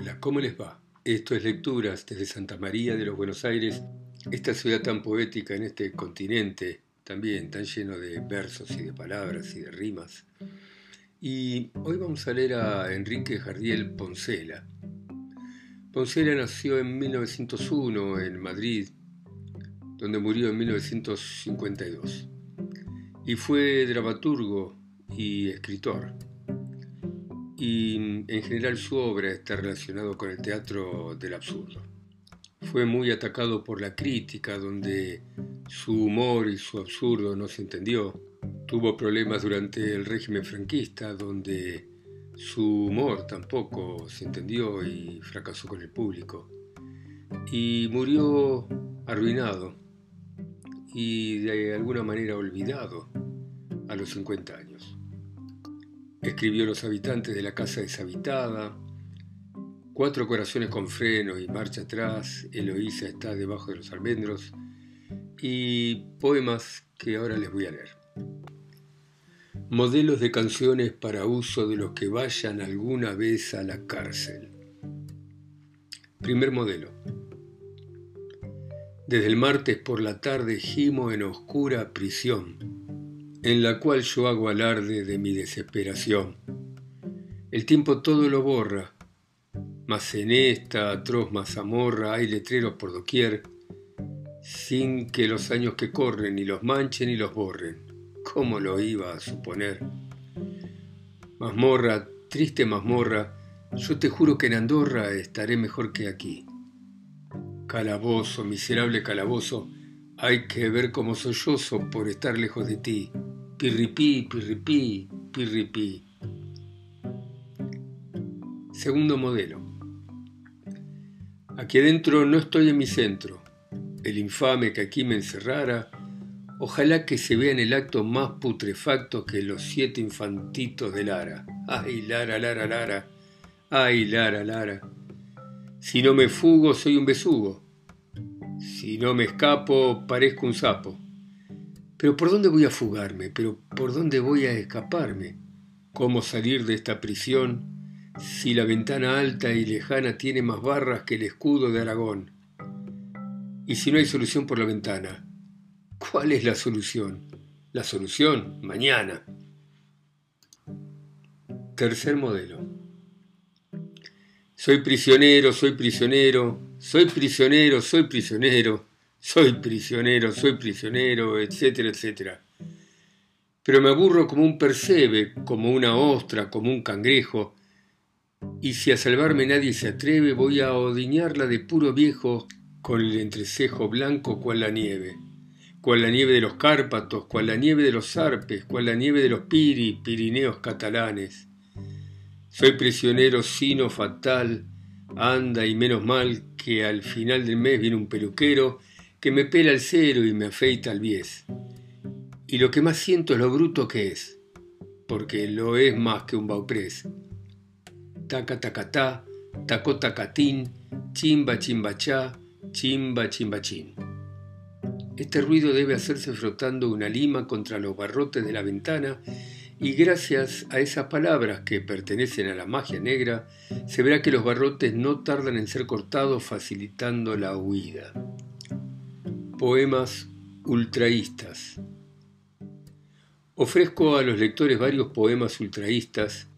Hola, ¿cómo les va? Esto es Lecturas desde Santa María de los Buenos Aires, esta ciudad tan poética en este continente, también tan lleno de versos y de palabras y de rimas. Y hoy vamos a leer a Enrique Jardiel Poncela. Poncela nació en 1901 en Madrid, donde murió en 1952, y fue dramaturgo y escritor y en general su obra está relacionado con el teatro del absurdo. Fue muy atacado por la crítica, donde su humor y su absurdo no se entendió. Tuvo problemas durante el régimen franquista, donde su humor tampoco se entendió y fracasó con el público. Y murió arruinado y de alguna manera olvidado a los 50 años. Escribió Los habitantes de la casa deshabitada, Cuatro corazones con freno y marcha atrás, Eloísa está debajo de los almendros y poemas que ahora les voy a leer. Modelos de canciones para uso de los que vayan alguna vez a la cárcel. Primer modelo. Desde el martes por la tarde gimo en oscura prisión en la cual yo hago alarde de mi desesperación. El tiempo todo lo borra, mas en esta atroz mazamorra hay letreros por doquier, sin que los años que corren ni los manchen ni los borren. ¿Cómo lo iba a suponer? Mazmorra, triste mazmorra, yo te juro que en Andorra estaré mejor que aquí. Calabozo, miserable calabozo, hay que ver cómo sollozo por estar lejos de ti. Pirripí, pirripí, pirripí. Segundo modelo. Aquí adentro no estoy en mi centro. El infame que aquí me encerrara, ojalá que se vea en el acto más putrefacto que los siete infantitos de Lara. Ay, Lara, Lara, Lara. Ay, Lara, Lara. Si no me fugo, soy un besugo. Si no me escapo, parezco un sapo. Pero ¿por dónde voy a fugarme? ¿Pero por dónde voy a escaparme? ¿Cómo salir de esta prisión si la ventana alta y lejana tiene más barras que el escudo de Aragón? Y si no hay solución por la ventana, ¿cuál es la solución? La solución, mañana. Tercer modelo. Soy prisionero, soy prisionero, soy prisionero, soy prisionero soy prisionero, soy prisionero, etcétera, etcétera. Pero me aburro como un percebe, como una ostra, como un cangrejo, y si a salvarme nadie se atreve, voy a odiñarla de puro viejo con el entrecejo blanco cual la nieve, cual la nieve de los Cárpatos, cual la nieve de los Arpes, cual la nieve de los Piri, Pirineos catalanes. Soy prisionero sino fatal, anda y menos mal que al final del mes viene un peluquero que me pela el cero y me afeita el bies. Y lo que más siento es lo bruto que es, porque lo es más que un bauprés. Taca tacatá, taco tacatín, chimba chimbachá, chimba chimbachín. Este ruido debe hacerse frotando una lima contra los barrotes de la ventana y gracias a esas palabras que pertenecen a la magia negra, se verá que los barrotes no tardan en ser cortados facilitando la huida. Poemas ultraístas. Ofrezco a los lectores varios poemas ultraístas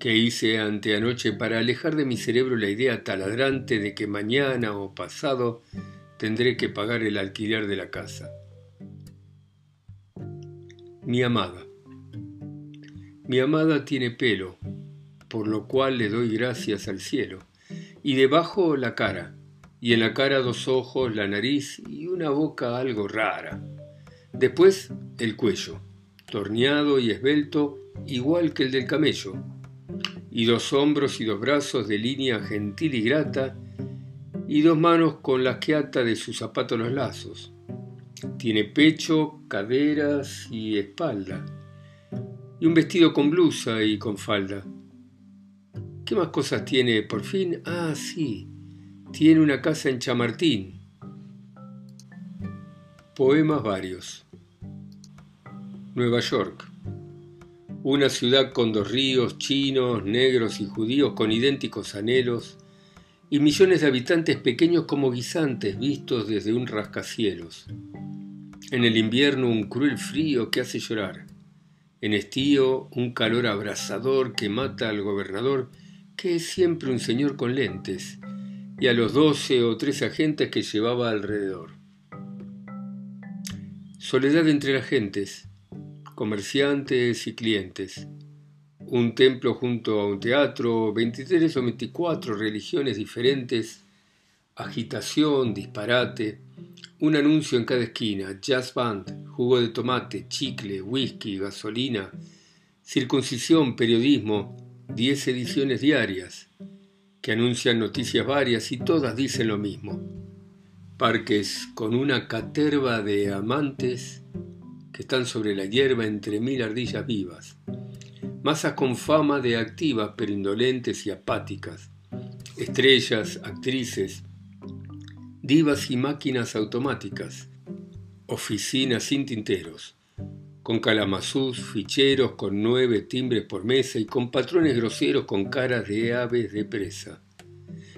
que hice anteanoche para alejar de mi cerebro la idea taladrante de que mañana o pasado tendré que pagar el alquiler de la casa. Mi amada. Mi amada tiene pelo, por lo cual le doy gracias al cielo, y debajo la cara, y en la cara dos ojos, la nariz y una boca algo rara. Después el cuello, torneado y esbelto, igual que el del camello, y dos hombros y dos brazos de línea gentil y grata, y dos manos con las que ata de sus zapatos los lazos. Tiene pecho, caderas y espalda, y un vestido con blusa y con falda. ¿Qué más cosas tiene por fin? Ah, sí, tiene una casa en Chamartín. Poemas varios. Nueva York. Una ciudad con dos ríos, chinos, negros y judíos con idénticos anhelos, y millones de habitantes pequeños como guisantes vistos desde un rascacielos. En el invierno un cruel frío que hace llorar. En estío un calor abrasador que mata al gobernador, que es siempre un señor con lentes, y a los doce o trece agentes que llevaba alrededor. Soledad entre las gentes, comerciantes y clientes. Un templo junto a un teatro, 23 o 24 religiones diferentes, agitación, disparate, un anuncio en cada esquina, jazz band, jugo de tomate, chicle, whisky, gasolina, circuncisión, periodismo, 10 ediciones diarias, que anuncian noticias varias y todas dicen lo mismo. Parques con una caterva de amantes que están sobre la hierba entre mil ardillas vivas. Masas con fama de activas pero indolentes y apáticas. Estrellas, actrices, divas y máquinas automáticas. Oficinas sin tinteros con calamazús, ficheros con nueve timbres por mesa y con patrones groseros con caras de aves de presa.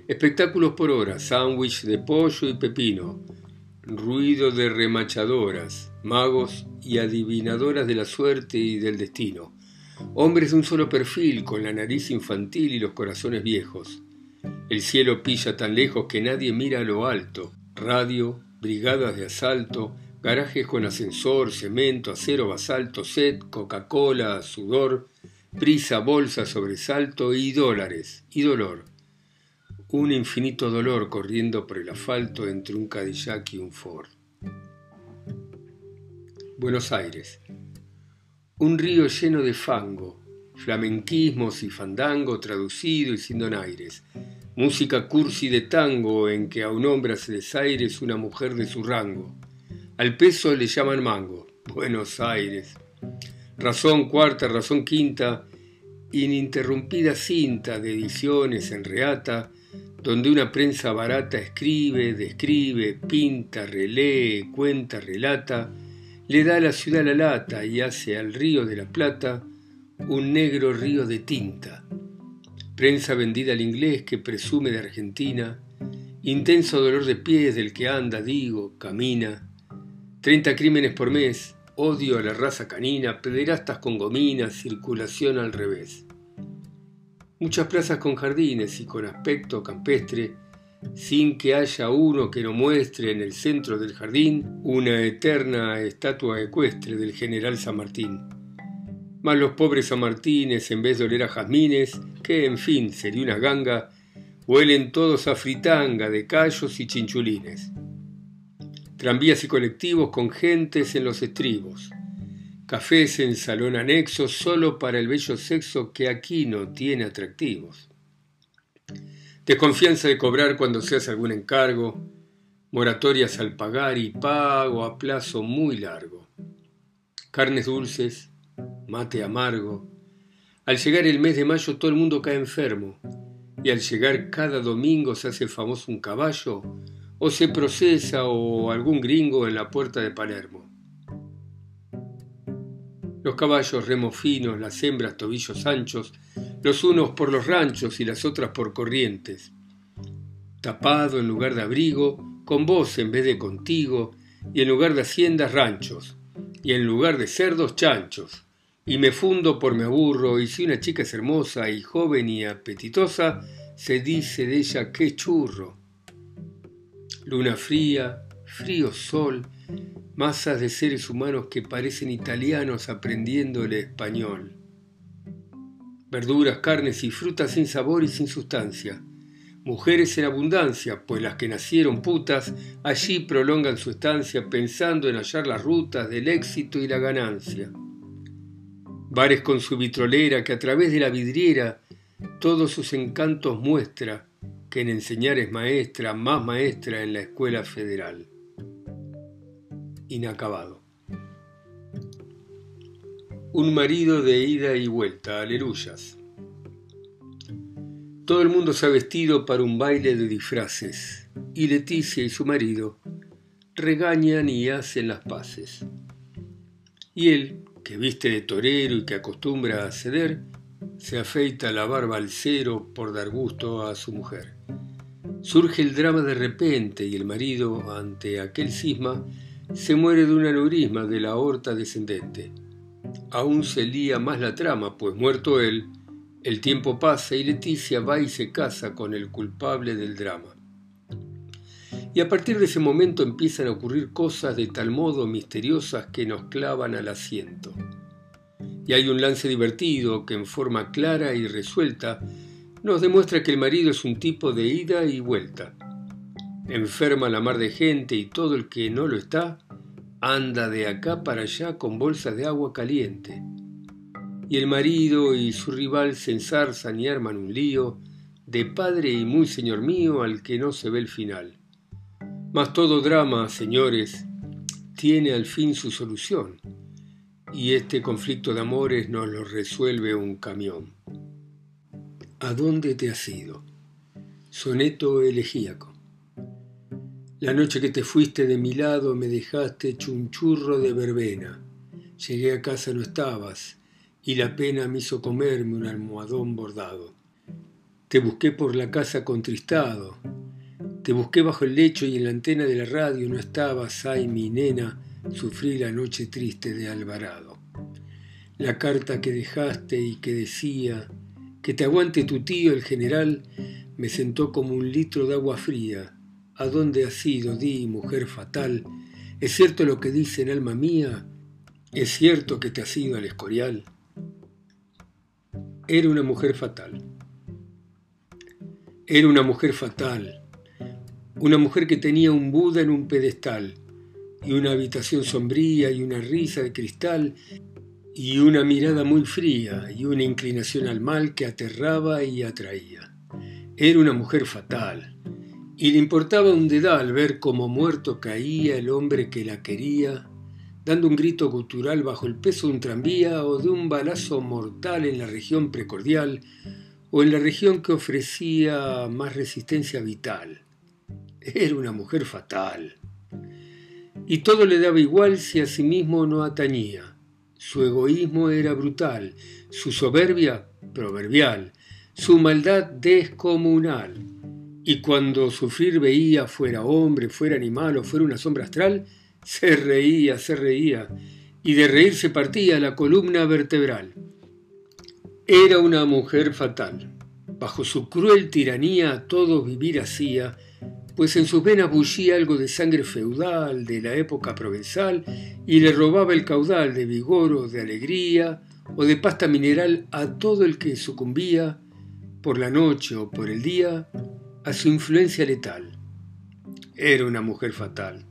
Espectáculos por hora, sándwich de pollo y pepino, ruido de remachadoras, magos y adivinadoras de la suerte y del destino. Hombres de un solo perfil, con la nariz infantil y los corazones viejos. El cielo pilla tan lejos que nadie mira a lo alto. Radio, brigadas de asalto, garajes con ascensor, cemento, acero, basalto, set, Coca-Cola, sudor, prisa, bolsa, sobresalto y dólares, y dolor. Un infinito dolor corriendo por el asfalto entre un Cadillac y un Ford. Buenos Aires. Un río lleno de fango, flamenquismos y fandango traducido y sin donaires. Música cursi de tango en que a un hombre hace desaires una mujer de su rango al peso le llaman mango. Buenos Aires. Razón cuarta, razón quinta, ininterrumpida cinta de ediciones en reata, donde una prensa barata escribe, describe, pinta, relee, cuenta, relata, le da a la ciudad la lata y hace al río de la Plata un negro río de tinta. Prensa vendida al inglés que presume de Argentina, intenso dolor de pies del que anda, digo, camina, 30 crímenes por mes, odio a la raza canina, pederastas con gominas, circulación al revés. Muchas plazas con jardines y con aspecto campestre, sin que haya uno que no muestre en el centro del jardín una eterna estatua ecuestre del general San Martín. Más los pobres Martínez, en vez de oler a jazmines, que en fin sería una ganga, huelen todos a fritanga de callos y chinchulines tranvías y colectivos con gentes en los estribos, cafés en salón anexo solo para el bello sexo que aquí no tiene atractivos. Desconfianza de cobrar cuando se hace algún encargo, moratorias al pagar y pago a plazo muy largo. Carnes dulces, mate amargo. Al llegar el mes de mayo todo el mundo cae enfermo y al llegar cada domingo se hace famoso un caballo o se procesa o algún gringo en la puerta de Palermo. Los caballos remos finos, las hembras tobillos anchos, los unos por los ranchos y las otras por corrientes. Tapado en lugar de abrigo, con vos en vez de contigo, y en lugar de haciendas ranchos, y en lugar de cerdos chanchos. Y me fundo por me aburro, y si una chica es hermosa y joven y apetitosa, se dice de ella qué churro luna fría, frío sol, masas de seres humanos que parecen italianos aprendiendo el español. Verduras, carnes y frutas sin sabor y sin sustancia. Mujeres en abundancia, pues las que nacieron putas allí prolongan su estancia pensando en hallar las rutas del éxito y la ganancia. Bares con su vitrolera que a través de la vidriera todos sus encantos muestra, que en enseñar es maestra, más maestra en la escuela federal. Inacabado. Un marido de ida y vuelta, aleluyas. Todo el mundo se ha vestido para un baile de disfraces, y Leticia y su marido regañan y hacen las paces. Y él, que viste de torero y que acostumbra a ceder, se afeita la barba al cero por dar gusto a su mujer. Surge el drama de repente y el marido, ante aquel cisma, se muere de un aneurisma de la aorta descendente. Aún se lía más la trama, pues muerto él, el tiempo pasa y Leticia va y se casa con el culpable del drama. Y a partir de ese momento empiezan a ocurrir cosas de tal modo misteriosas que nos clavan al asiento. Y hay un lance divertido que en forma clara y resuelta nos demuestra que el marido es un tipo de ida y vuelta. Enferma la mar de gente y todo el que no lo está anda de acá para allá con bolsas de agua caliente. Y el marido y su rival se ensarzan y arman un lío de padre y muy señor mío al que no se ve el final. Mas todo drama, señores, tiene al fin su solución, y este conflicto de amores nos lo resuelve un camión. ¿A dónde te has ido? Soneto elegíaco. La noche que te fuiste de mi lado me dejaste chunchurro de verbena. Llegué a casa no estabas y la pena me hizo comerme un almohadón bordado. Te busqué por la casa contristado. Te busqué bajo el lecho y en la antena de la radio no estabas, ay mi nena, sufrí la noche triste de Alvarado. La carta que dejaste y que decía que te aguante tu tío, el general, me sentó como un litro de agua fría. ¿A dónde has ido, di, mujer fatal? ¿Es cierto lo que dicen, alma mía? ¿Es cierto que te has ido al escorial? Era una mujer fatal. Era una mujer fatal. Una mujer que tenía un Buda en un pedestal y una habitación sombría y una risa de cristal y una mirada muy fría y una inclinación al mal que aterraba y atraía. Era una mujer fatal, y le importaba un dedal ver cómo muerto caía el hombre que la quería, dando un grito gutural bajo el peso de un tranvía o de un balazo mortal en la región precordial o en la región que ofrecía más resistencia vital. Era una mujer fatal. Y todo le daba igual si a sí mismo no atañía su egoísmo era brutal, su soberbia proverbial, su maldad descomunal. Y cuando sufrir veía, fuera hombre, fuera animal o fuera una sombra astral, se reía, se reía, y de reír se partía la columna vertebral. Era una mujer fatal. Bajo su cruel tiranía todo vivir hacía, pues en sus venas bullía algo de sangre feudal de la época provenzal y le robaba el caudal de vigor o de alegría o de pasta mineral a todo el que sucumbía, por la noche o por el día, a su influencia letal. Era una mujer fatal.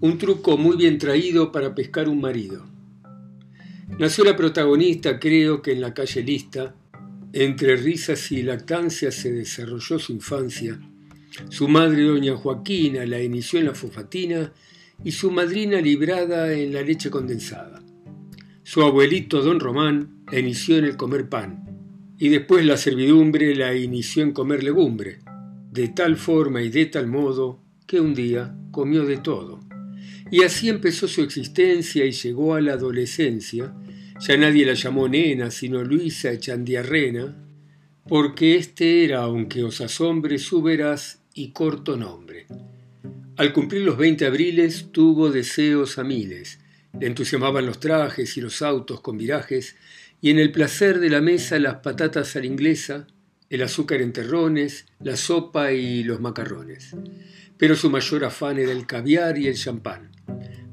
Un truco muy bien traído para pescar un marido. Nació la protagonista, creo que en la calle Lista, entre risas y lactancias se desarrolló su infancia. Su madre, doña Joaquina, la inició en la fofatina y su madrina librada en la leche condensada. Su abuelito, don Román, la inició en el comer pan y después la servidumbre la inició en comer legumbre, de tal forma y de tal modo que un día comió de todo. Y así empezó su existencia y llegó a la adolescencia, ya nadie la llamó nena, sino Luisa Echandiarrena, porque este era, aunque os asombre, su veraz y corto nombre. Al cumplir los veinte abriles tuvo deseos a miles. Le entusiasmaban los trajes y los autos con virajes, y en el placer de la mesa las patatas a la inglesa, el azúcar en terrones, la sopa y los macarrones. Pero su mayor afán era el caviar y el champán,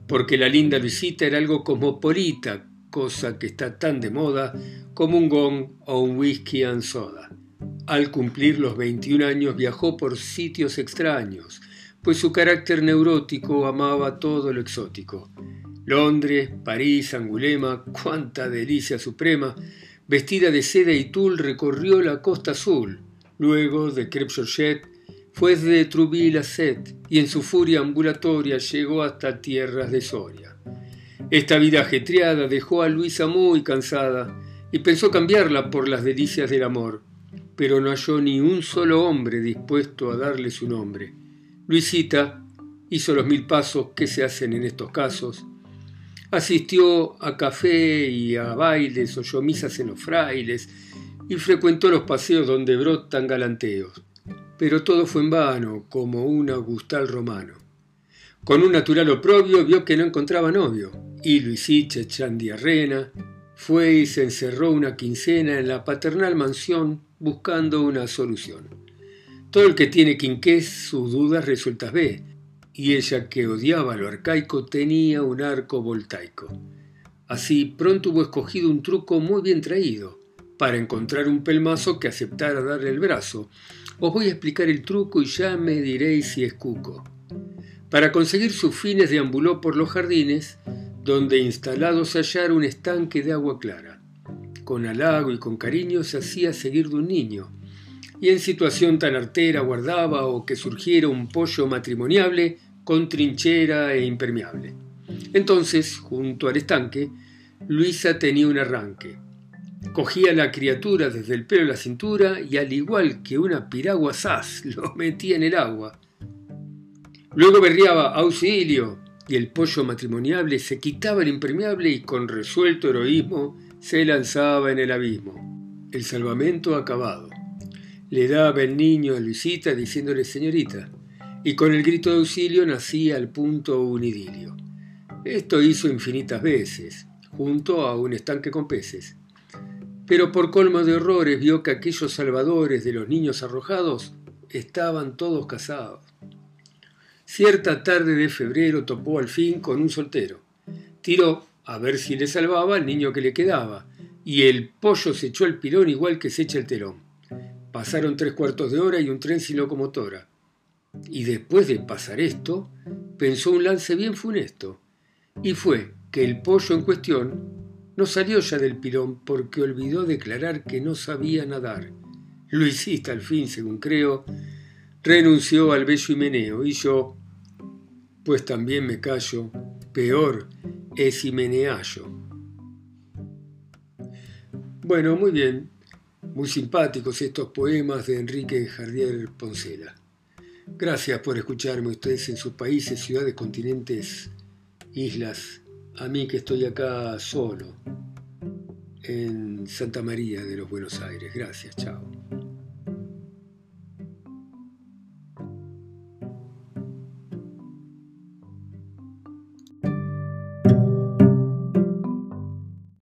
porque la linda Luisita era algo cosmopolita, cosa que está tan de moda como un gong o un whisky and soda. Al cumplir los 21 años viajó por sitios extraños, pues su carácter neurótico amaba todo lo exótico. Londres, París, Angulema, cuánta delicia suprema. Vestida de seda y tul recorrió la costa azul. Luego de Crêpe Georgette fue de Trouville a Set y en su furia ambulatoria llegó hasta tierras de Soria. Esta vida ajetreada dejó a Luisa muy cansada y pensó cambiarla por las delicias del amor, pero no halló ni un solo hombre dispuesto a darle su nombre. Luisita hizo los mil pasos que se hacen en estos casos, asistió a café y a bailes, oyó misas en los frailes, y frecuentó los paseos donde brotan galanteos. Pero todo fue en vano, como un augustal romano. Con un natural oprobio vio que no encontraba novio, y Luisiche Chandiarrena fue y se encerró una quincena en la paternal mansión buscando una solución. Todo el que tiene quinqués sus dudas resueltas ve, y ella que odiaba lo arcaico tenía un arco voltaico. Así pronto hubo escogido un truco muy bien traído para encontrar un pelmazo que aceptara darle el brazo. Os voy a explicar el truco y ya me diréis si es cuco. Para conseguir sus fines deambuló por los jardines, donde instalados hallar un estanque de agua clara. Con halago y con cariño se hacía seguir de un niño, y en situación tan artera guardaba o que surgiera un pollo matrimoniable con trinchera e impermeable. Entonces, junto al estanque, Luisa tenía un arranque. Cogía a la criatura desde el pelo a la cintura y al igual que una piragua sas lo metía en el agua. Luego berriaba auxilio y el pollo matrimoniable se quitaba el impermeable y con resuelto heroísmo se lanzaba en el abismo. El salvamento acabado. Le daba el niño a Luisita diciéndole señorita, y con el grito de auxilio nacía al punto un idilio. Esto hizo infinitas veces, junto a un estanque con peces. Pero por colmo de horrores vio que aquellos salvadores de los niños arrojados estaban todos casados. Cierta tarde de febrero topó al fin con un soltero. Tiró a ver si le salvaba al niño que le quedaba, y el pollo se echó el pilón igual que se echa el telón. Pasaron tres cuartos de hora y un tren sin locomotora. Y después de pasar esto, pensó un lance bien funesto, y fue que el pollo en cuestión no salió ya del pilón porque olvidó declarar que no sabía nadar. Luisita, al fin, según creo, renunció al bello himeneo, y yo, pues también me callo, peor es himeneallo. Bueno, muy bien, muy simpáticos estos poemas de Enrique Jardier Poncela. Gracias por escucharme ustedes en sus países, ciudades, continentes, islas. A mí que estoy acá solo, en Santa María de los Buenos Aires. Gracias, chao.